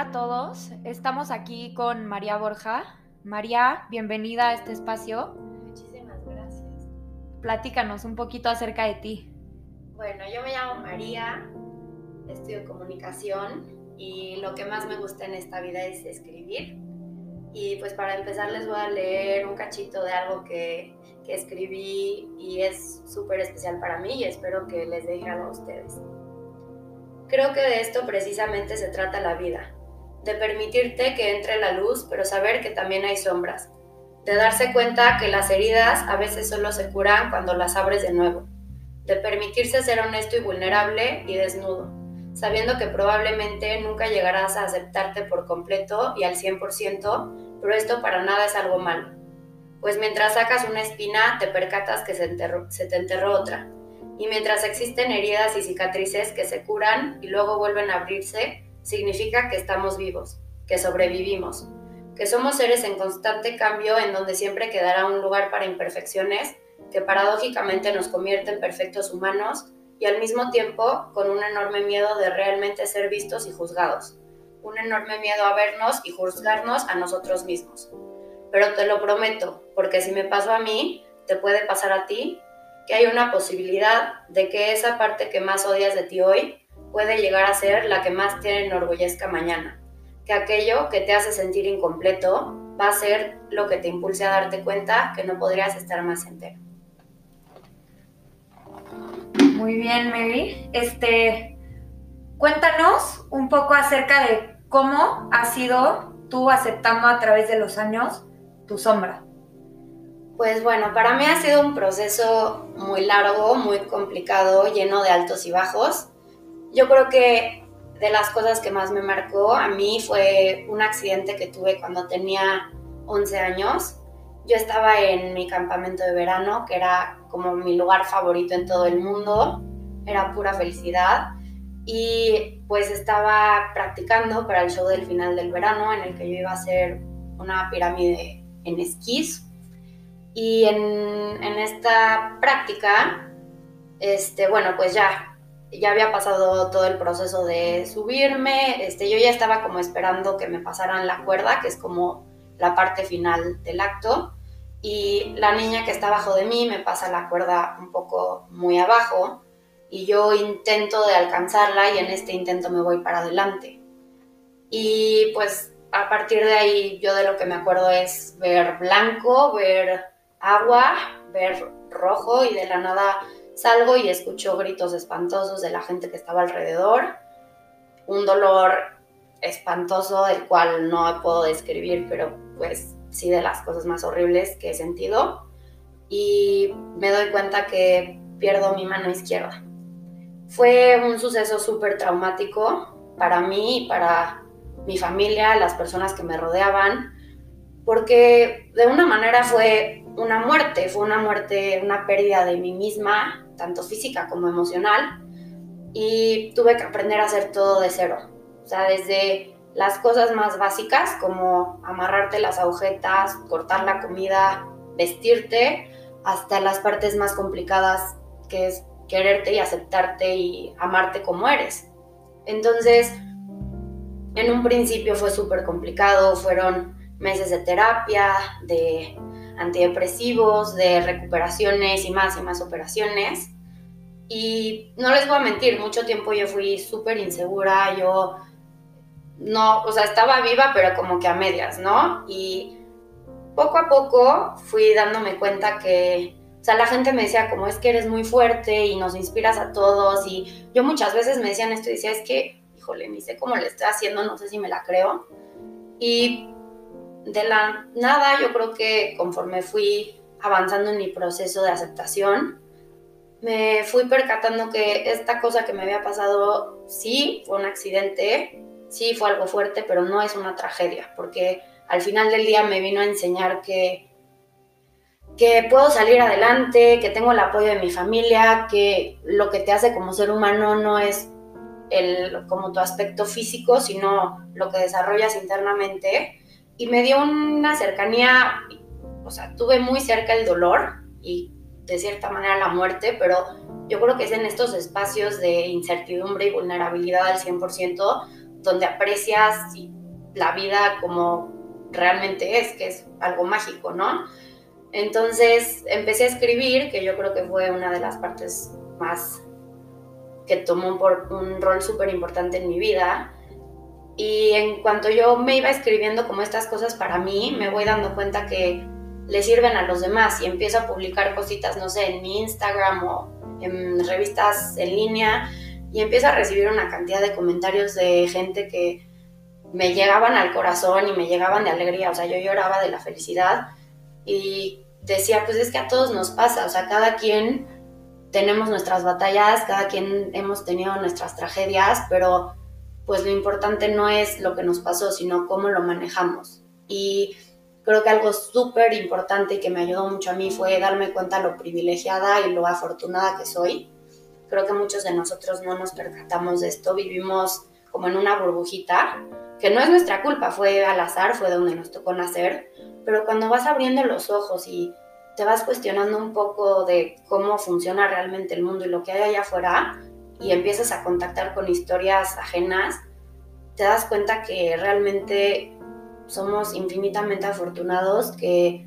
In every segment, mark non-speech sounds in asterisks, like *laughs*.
Hola a todos, estamos aquí con María Borja. María, bienvenida a este espacio. Muchísimas gracias. Platícanos un poquito acerca de ti. Bueno, yo me llamo María, estudio comunicación y lo que más me gusta en esta vida es escribir. Y pues para empezar les voy a leer un cachito de algo que, que escribí y es súper especial para mí y espero que les deje algo a ustedes. Creo que de esto precisamente se trata la vida, de permitirte que entre la luz, pero saber que también hay sombras, de darse cuenta que las heridas a veces solo se curan cuando las abres de nuevo, de permitirse ser honesto y vulnerable y desnudo, sabiendo que probablemente nunca llegarás a aceptarte por completo y al 100%, pero esto para nada es algo malo, pues mientras sacas una espina te percatas que se, se te enterró otra. Y mientras existen heridas y cicatrices que se curan y luego vuelven a abrirse, significa que estamos vivos, que sobrevivimos, que somos seres en constante cambio en donde siempre quedará un lugar para imperfecciones que paradójicamente nos convierte en perfectos humanos y al mismo tiempo con un enorme miedo de realmente ser vistos y juzgados, un enorme miedo a vernos y juzgarnos a nosotros mismos. Pero te lo prometo, porque si me pasó a mí, te puede pasar a ti que hay una posibilidad de que esa parte que más odias de ti hoy puede llegar a ser la que más te enorgullezca mañana, que aquello que te hace sentir incompleto va a ser lo que te impulse a darte cuenta que no podrías estar más entero. Muy bien, Mary. Este, cuéntanos un poco acerca de cómo has sido tú aceptando a través de los años tu sombra. Pues bueno, para mí ha sido un proceso muy largo, muy complicado, lleno de altos y bajos. Yo creo que de las cosas que más me marcó a mí fue un accidente que tuve cuando tenía 11 años. Yo estaba en mi campamento de verano, que era como mi lugar favorito en todo el mundo, era pura felicidad. Y pues estaba practicando para el show del final del verano, en el que yo iba a hacer una pirámide en esquís y en, esta práctica, este, bueno, pues ya, ya había pasado todo el proceso de subirme, este, yo ya estaba como esperando que me pasaran la cuerda, que es como la parte final del acto, y la niña que está abajo de mí me pasa la cuerda un poco muy abajo, y yo intento de alcanzarla y en este intento me voy para adelante. Y pues a partir de ahí yo de lo que me acuerdo es ver blanco, ver agua, ver rojo y de la nada salgo y escucho gritos espantosos de la gente que estaba alrededor. Un dolor espantoso del cual no puedo describir, pero pues sí de las cosas más horribles que he sentido. Y me doy cuenta que pierdo mi mano izquierda. Fue un suceso súper traumático para mí y para mi familia, las personas que me rodeaban, porque de una manera fue una muerte, fue una muerte, una pérdida de mí misma, tanto física como emocional, y tuve que aprender a hacer todo de cero. O sea, desde las cosas más básicas como amarrarte las agujetas, cortar la comida, vestirte, hasta las partes más complicadas que es quererte y aceptarte y amarte como eres. Entonces, en un principio fue súper complicado, fueron meses de terapia, de antidepresivos, de recuperaciones y más y más operaciones. Y no les voy a mentir, mucho tiempo yo fui súper insegura, yo no, o sea, estaba viva, pero como que a medias, ¿no? Y poco a poco fui dándome cuenta que, o sea, la gente me decía como es que eres muy fuerte y nos inspiras a todos y yo muchas veces me decían esto y decía, es que, híjole, ni sé cómo le estoy haciendo, no sé si me la creo. Y de la nada, yo creo que conforme fui avanzando en mi proceso de aceptación, me fui percatando que esta cosa que me había pasado sí fue un accidente, sí fue algo fuerte, pero no es una tragedia, porque al final del día me vino a enseñar que, que puedo salir adelante, que tengo el apoyo de mi familia, que lo que te hace como ser humano no es el, como tu aspecto físico, sino lo que desarrollas internamente y me dio una cercanía, o sea, tuve muy cerca el dolor y de cierta manera la muerte, pero yo creo que es en estos espacios de incertidumbre y vulnerabilidad al 100% donde aprecias la vida como realmente es, que es algo mágico, ¿no? Entonces empecé a escribir, que yo creo que fue una de las partes más que tomó un, un rol súper importante en mi vida. Y en cuanto yo me iba escribiendo como estas cosas para mí, me voy dando cuenta que le sirven a los demás y empiezo a publicar cositas, no sé, en mi Instagram o en revistas en línea y empiezo a recibir una cantidad de comentarios de gente que me llegaban al corazón y me llegaban de alegría, o sea, yo lloraba de la felicidad y decía, pues es que a todos nos pasa, o sea, cada quien tenemos nuestras batallas, cada quien hemos tenido nuestras tragedias, pero pues lo importante no es lo que nos pasó, sino cómo lo manejamos. Y creo que algo súper importante y que me ayudó mucho a mí fue darme cuenta lo privilegiada y lo afortunada que soy. Creo que muchos de nosotros no nos percatamos de esto, vivimos como en una burbujita, que no es nuestra culpa, fue al azar, fue donde nos tocó nacer, pero cuando vas abriendo los ojos y te vas cuestionando un poco de cómo funciona realmente el mundo y lo que hay allá afuera y empiezas a contactar con historias ajenas, te das cuenta que realmente somos infinitamente afortunados, que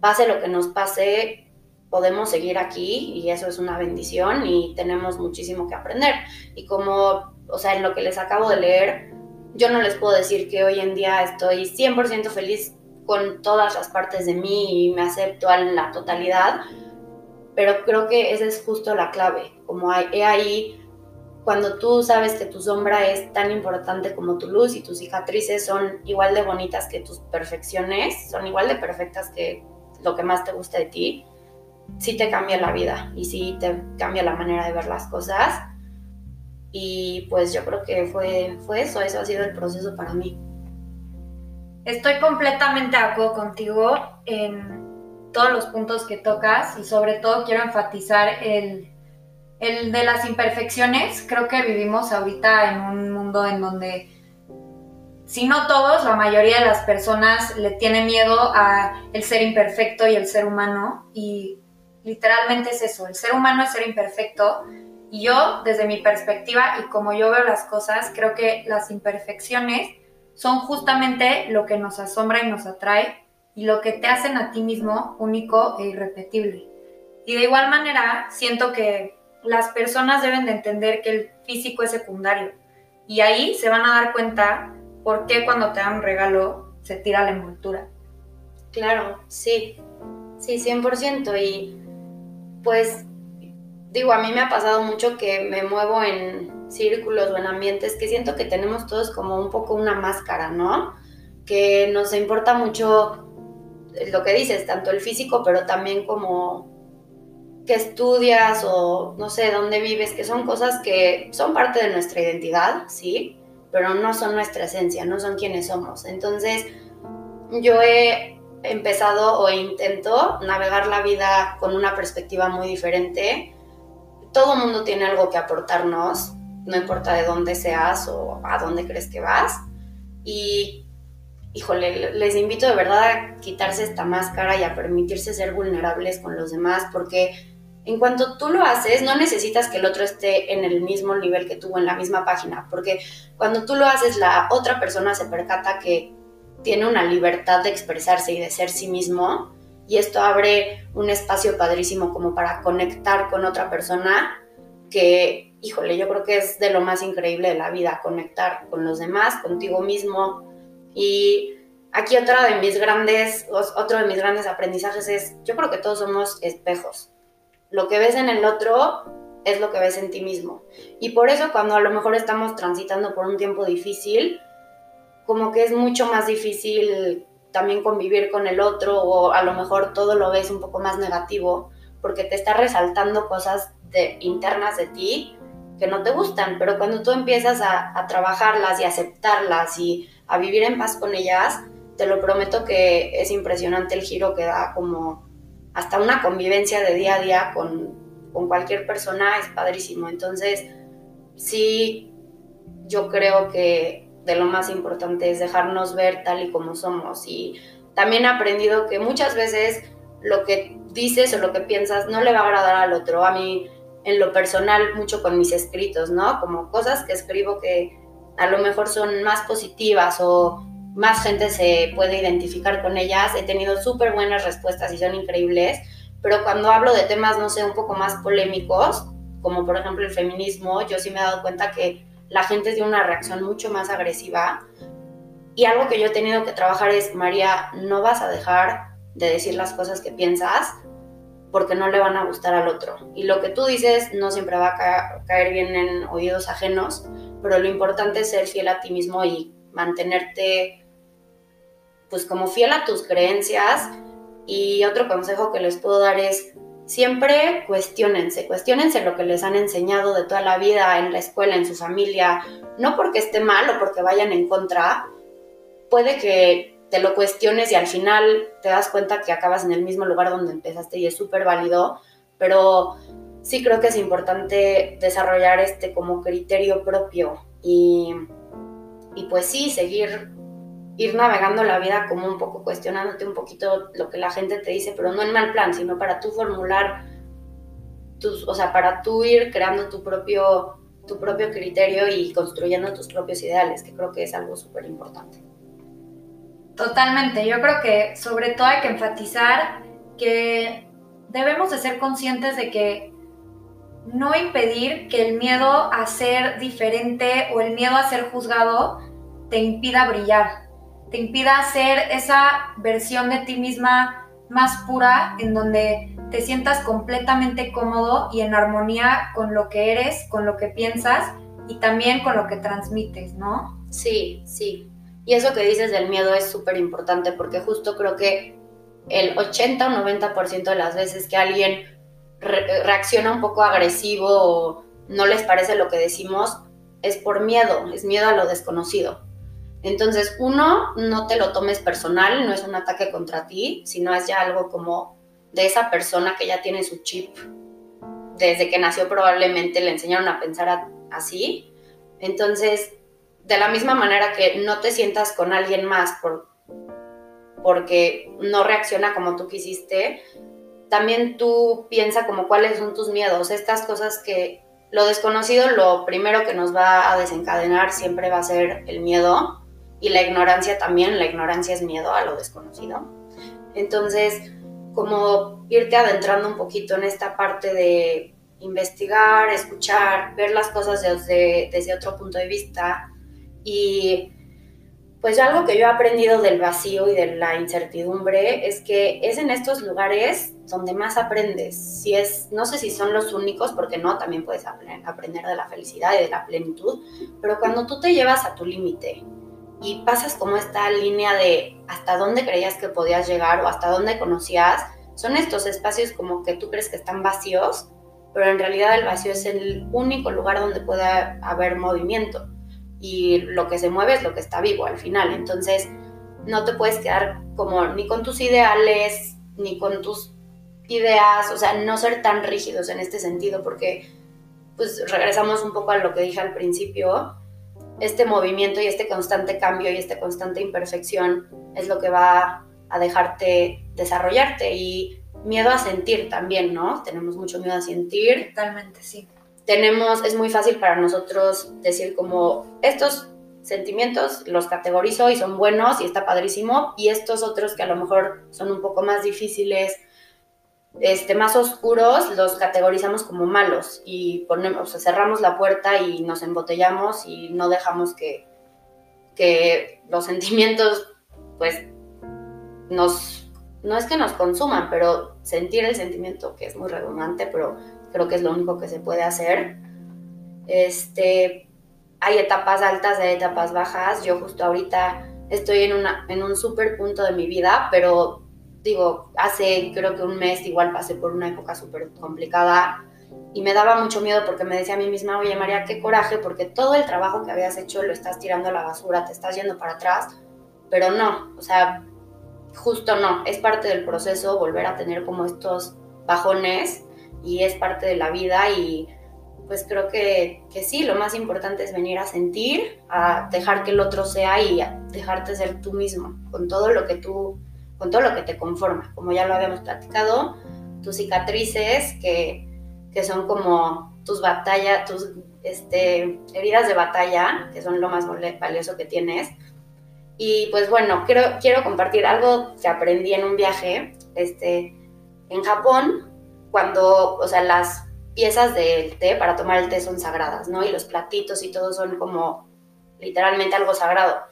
pase lo que nos pase, podemos seguir aquí y eso es una bendición y tenemos muchísimo que aprender. Y como, o sea, en lo que les acabo de leer, yo no les puedo decir que hoy en día estoy 100% feliz con todas las partes de mí y me acepto en la totalidad, pero creo que esa es justo la clave, como hay, ahí cuando tú sabes que tu sombra es tan importante como tu luz y tus cicatrices son igual de bonitas que tus perfecciones, son igual de perfectas que lo que más te gusta de ti, sí te cambia la vida y sí te cambia la manera de ver las cosas. Y pues yo creo que fue, fue eso, eso ha sido el proceso para mí. Estoy completamente de acuerdo contigo en todos los puntos que tocas y sobre todo quiero enfatizar el, el de las imperfecciones. Creo que vivimos ahorita en un mundo en donde, si no todos, la mayoría de las personas le tiene miedo a el ser imperfecto y el ser humano y literalmente es eso, el ser humano es ser imperfecto y yo, desde mi perspectiva y como yo veo las cosas, creo que las imperfecciones son justamente lo que nos asombra y nos atrae y lo que te hacen a ti mismo único e irrepetible. Y de igual manera, siento que las personas deben de entender que el físico es secundario y ahí se van a dar cuenta por qué cuando te dan un regalo se tira la envoltura. Claro, sí, sí, 100%. Y pues digo, a mí me ha pasado mucho que me muevo en círculos o en ambientes que siento que tenemos todos como un poco una máscara, ¿no? Que nos importa mucho lo que dices, tanto el físico, pero también como que estudias o no sé dónde vives, que son cosas que son parte de nuestra identidad, sí, pero no son nuestra esencia, no son quienes somos. Entonces, yo he empezado o intento navegar la vida con una perspectiva muy diferente. Todo mundo tiene algo que aportarnos, no importa de dónde seas o a dónde crees que vas. Y, híjole, les invito de verdad a quitarse esta máscara y a permitirse ser vulnerables con los demás, porque en cuanto tú lo haces, no necesitas que el otro esté en el mismo nivel que tú, en la misma página, porque cuando tú lo haces, la otra persona se percata que tiene una libertad de expresarse y de ser sí mismo, y esto abre un espacio padrísimo como para conectar con otra persona que híjole, yo creo que es de lo más increíble de la vida, conectar con los demás, contigo mismo. Y aquí otra de mis grandes, otro de mis grandes aprendizajes es, yo creo que todos somos espejos. Lo que ves en el otro es lo que ves en ti mismo. Y por eso cuando a lo mejor estamos transitando por un tiempo difícil, como que es mucho más difícil también convivir con el otro o a lo mejor todo lo ves un poco más negativo porque te está resaltando cosas de, internas de ti que no te gustan, pero cuando tú empiezas a, trabajarlas y aceptarlas y a vivir en paz con ellas, te lo prometo que es impresionante el giro que da como hasta una convivencia de día a día con, con cualquier persona es padrísimo. Entonces, sí, yo creo que de lo más importante es dejarnos ver tal y como somos. Y también he aprendido que muchas veces lo que dices o lo que piensas no le va a agradar al otro. A mí en lo personal mucho con mis escritos, ¿no? Como cosas que escribo que a lo mejor son más positivas o más gente se puede identificar con ellas. He tenido súper buenas respuestas y son increíbles, pero cuando hablo de temas, no sé, un poco más polémicos, como por ejemplo el feminismo, yo sí me he dado cuenta que la gente tiene una reacción mucho más agresiva. Y algo que yo he tenido que trabajar es, María, no vas a dejar de decir las cosas que piensas porque no le van a gustar al otro. Y lo que tú dices no siempre va a caer bien en oídos ajenos, pero lo importante es ser fiel a ti mismo y mantenerte pues como fiel a tus creencias. Y otro consejo que les puedo dar es siempre cuestionense, cuestionense lo que les han enseñado de toda la vida en la escuela, en su familia, no porque esté mal o porque vayan en contra, puede que te lo cuestiones y al final te das cuenta que acabas en el mismo lugar donde empezaste y es súper válido, pero sí creo que es importante desarrollar este como criterio propio y, y pues sí, seguir ir navegando la vida como un poco cuestionándote un poquito lo que la gente te dice, pero no en mal plan, sino para tú formular tus, o sea, para tú ir creando tu propio, tu propio criterio y construyendo tus propios ideales, que creo que es algo súper importante. Totalmente, yo creo que sobre todo hay que enfatizar que debemos de ser conscientes de que no impedir que el miedo a ser diferente o el miedo a ser juzgado te impida brillar te impida ser esa versión de ti misma más pura, en donde te sientas completamente cómodo y en armonía con lo que eres, con lo que piensas y también con lo que transmites, ¿no? Sí, sí. Y eso que dices del miedo es súper importante porque justo creo que el 80 o 90% de las veces que alguien reacciona un poco agresivo o no les parece lo que decimos es por miedo, es miedo a lo desconocido. Entonces, uno, no te lo tomes personal, no es un ataque contra ti, sino es ya algo como de esa persona que ya tiene su chip. Desde que nació probablemente le enseñaron a pensar así. Entonces, de la misma manera que no te sientas con alguien más por, porque no reacciona como tú quisiste, también tú piensa como cuáles son tus miedos, estas cosas que lo desconocido, lo primero que nos va a desencadenar siempre va a ser el miedo y la ignorancia también, la ignorancia es miedo a lo desconocido. Entonces, como irte adentrando un poquito en esta parte de investigar, escuchar, ver las cosas desde, desde otro punto de vista y pues algo que yo he aprendido del vacío y de la incertidumbre es que es en estos lugares donde más aprendes. Si es, no sé si son los únicos, porque no, también puedes aprender de la felicidad y de la plenitud, pero cuando tú te llevas a tu límite y pasas como esta línea de hasta dónde creías que podías llegar o hasta dónde conocías, son estos espacios como que tú crees que están vacíos, pero en realidad el vacío es el único lugar donde puede haber movimiento y lo que se mueve es lo que está vivo al final. Entonces, no te puedes quedar como ni con tus ideales, ni con tus ideas, o sea, no ser tan rígidos en este sentido, porque pues regresamos un poco a lo que dije al principio, este movimiento y este constante cambio y esta constante imperfección es lo que va a dejarte desarrollarte y miedo a sentir también, ¿no? Tenemos mucho miedo a sentir. Totalmente, sí. Tenemos, es muy fácil para nosotros decir como estos sentimientos los categorizo y son buenos y está padrísimo y estos otros que a lo mejor son un poco más difíciles este, más oscuros los categorizamos como malos y cerramos la puerta y nos embotellamos y no dejamos que, los *laughs* sentimientos, pues, nos, no es que nos consuman, pero sentir el sentimiento, que es muy redundante, pero creo que es lo único que se puede hacer. Este, hay etapas altas, hay etapas bajas. Yo justo ahorita estoy en, un súper punto de mi vida, pero digo, hace creo que un mes igual pasé por una época súper complicada y me daba mucho miedo porque me decía a mí misma, oye María, qué coraje, porque todo el trabajo que habías hecho lo estás tirando a la basura, te estás yendo para atrás, pero no, o sea, justo no, es parte del proceso volver a tener como estos bajones y es parte de la vida y pues creo que, que sí, lo más importante es venir a sentir, a dejar que el otro sea y dejarte ser tú mismo, con todo lo que tú con todo lo que te conforma. Como ya lo habíamos platicado, tus cicatrices, que, que son como tus batallas, tus este, heridas de batalla, que son lo más valioso que tienes. Y pues bueno, quiero, quiero compartir algo que aprendí en un viaje. Este, en Japón, cuando, o sea, las piezas del té para tomar el té son sagradas, ¿no? Y los platitos y todo son como literalmente algo sagrado.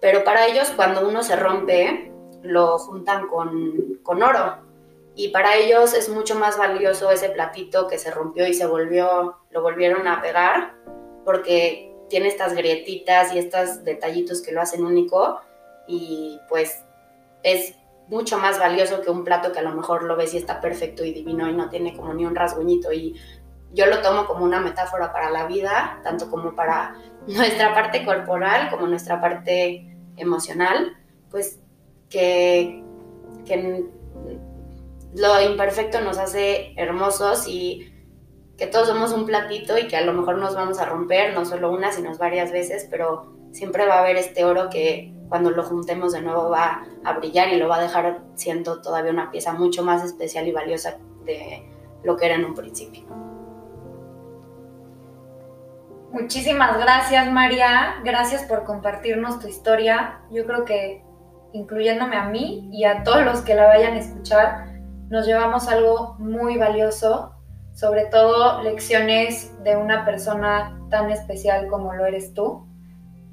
Pero para ellos, cuando uno se rompe, lo juntan con, con oro. Y para ellos es mucho más valioso ese platito que se rompió y se volvió, lo volvieron a pegar, porque tiene estas grietitas y estos detallitos que lo hacen único y pues es mucho más valioso que un plato que a lo mejor lo ves y está perfecto y divino y no tiene como ni un rasguñito. Y yo lo tomo como una metáfora para la vida, tanto como para *laughs* nuestra parte corporal como nuestra parte emocional, pues que, que lo imperfecto nos hace hermosos y que todos somos un platito y que a lo mejor nos vamos a romper, no solo una, sino varias veces, pero siempre va a haber este oro que cuando lo juntemos de nuevo va a brillar y lo va a dejar siendo todavía una pieza mucho más especial y valiosa de lo que era en un principio. Muchísimas gracias María, gracias por compartirnos tu historia. Yo creo que incluyéndome a mí y a todos los que la vayan a escuchar, nos llevamos algo muy valioso, sobre todo lecciones de una persona tan especial como lo eres tú.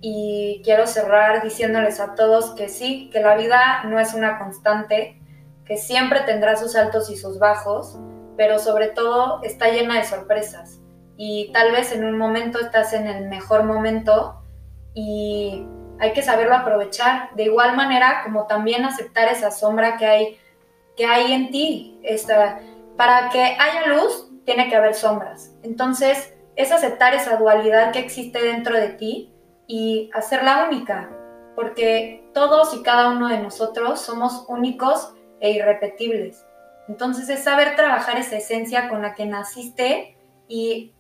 Y quiero cerrar diciéndoles a todos que sí, que la vida no es una constante, que siempre tendrá sus altos y sus bajos, pero sobre todo está llena de sorpresas. Y tal vez en un momento estás en el mejor momento y hay que saberlo aprovechar. De igual manera como también aceptar esa sombra que hay que hay en ti. Esta, para que haya luz, tiene que haber sombras. Entonces, es aceptar esa dualidad que existe dentro de ti y hacerla única, porque todos y cada uno de nosotros somos únicos e irrepetibles. Entonces es saber trabajar esa esencia con la que naciste y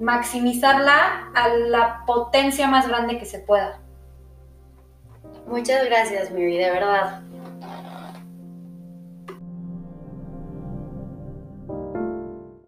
maximizarla a la potencia más grande que se pueda. Muchas gracias, Miri, de verdad